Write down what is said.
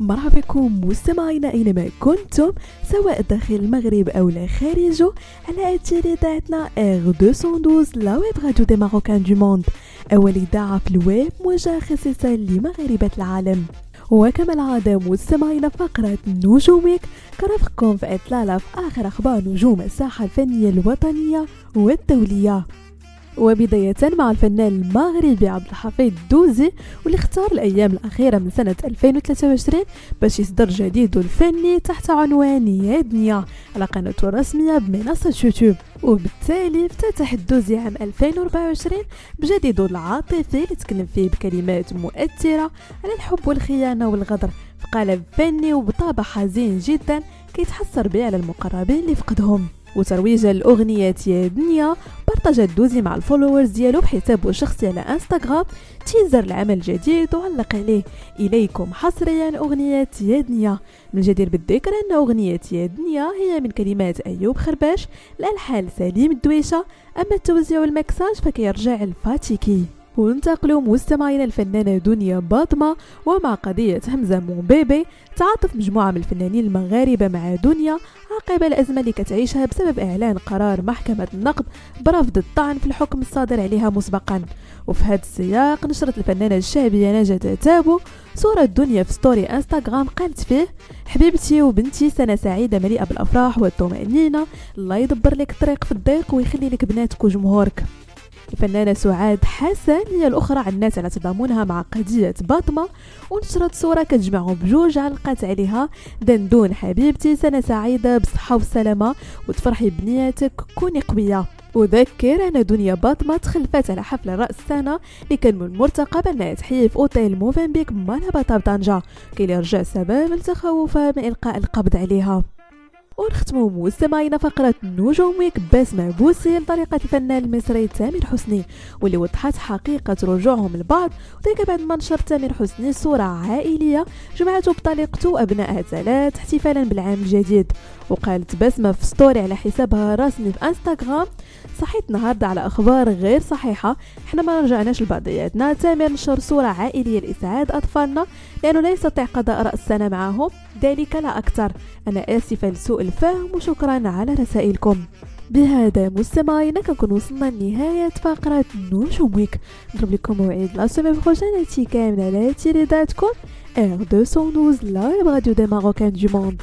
مرحبا بكم مستمعينا أينما كنتم سواء داخل المغرب أو لا خارجه على أثير إذاعتنا R212 la web radio des marocains du monde أول إذاعة في الويب موجهه خصيصا لمغاربة العالم. وكما العادة مستمعين فقرة نجوم week كترافقكم في إطلالة في آخر أخبار نجوم الساحة الفنية الوطنية والدولية. وبداية مع الفنان المغربي عبد الحفيظ دوزي واللي اختار الأيام الأخيرة من سنة 2023 باش يصدر جديده الفني تحت عنوان يا دنيا على قناته الرسمية بمنصة يوتيوب. وبالتالي افتتح الدوزي عام 2024 بجديده العاطفي اللي تكلم فيه بكلمات مؤثرة على الحب والخيانة والغدر في قالب فني وبطابع حزين جدا كيتحسر به على المقربين اللي فقدهم. وترويجا لأغنية يا دنيا partage الدوزي مع ال followers ديالو بحسابه الشخصي على إنستغرام teaser العمل الجديد وعلق عليه. إليكم حصريا أغنية يا دنيا من الجدير بالذكر أن أغنية يا دنيا هي من كلمات أيوب خرباش الألحان سليم الدويشة. أما التوزيع والمكساج فكيرجع الفاتيكي. وننتقلوا مستمعين الفنانة دنيا باطمة ومع قضية همزة بيبي تعاطف مجموعة من الفنانين المغاربة مع دنيا عقب الأزمة اللي كتعيشها بسبب إعلان قرار محكمة النقد برفض الطعن في الحكم الصادر عليها مسبقا. وفي هذا السياق نشرت الفنانة الشعبية نجاة تابو صورة دنيا في ستوري انستغرام قالت فيه حبيبتي وبنتي سنة سعيدة مليئة بالأفراح والطمأنينة الله يدبر لك الطريق في الضيق ويخلي لك بناتك وجمهورك. الفنانة سعاد حسن. هي الأخرى على الناس على تضامنها مع قضية باطمة ونشرت صورة كتجمعهم بجوج علقات عليها. دندون حبيبتي سنة سعيدة بالصحة والسلامة وتفرحي بنياتك كوني قوية. وذكر أن دنيا باطمة تخلفت على حفل رأس السنة اللي كان من المرتقب أنها تحيي في أوتيل موفنبيك بمالاباطا بطنجة كي رجع سبب لتخوفها من إلقاء القبض عليها. ونختموا مستمعينا فقرة نجوم week باسمة بوسي لطليقة الفنان المصري تامر حسني واللي وضحت حقيقة رجوعهم لبعض وذلك بعد ما نشر تامر حسني صورة عائلية جمعته بطليقته وأبنائها ثلاث احتفالا بالعام الجديد. وقالت بسمة في ستوري على حسابها الرسمي في انستغرام صحيت النهارده على أخبار غير صحيحة إحنا ما رجعناش لبعضياتنا. تامر نشر صورة عائلية لإسعاد أطفالنا لأنه لا يستطيع قضاء رأس السنة معهم ذلك لا أكثر. أنا آسفة لسوء الفهم وشكرا على رسائلكم. بهذا مستمعينا كنكون وصلنا لنهاية فقرة نجوم week نضرب لكم موعد la semaine prochaine هادشي كامل على إذاعتكم R212 la web radio des marocains du monde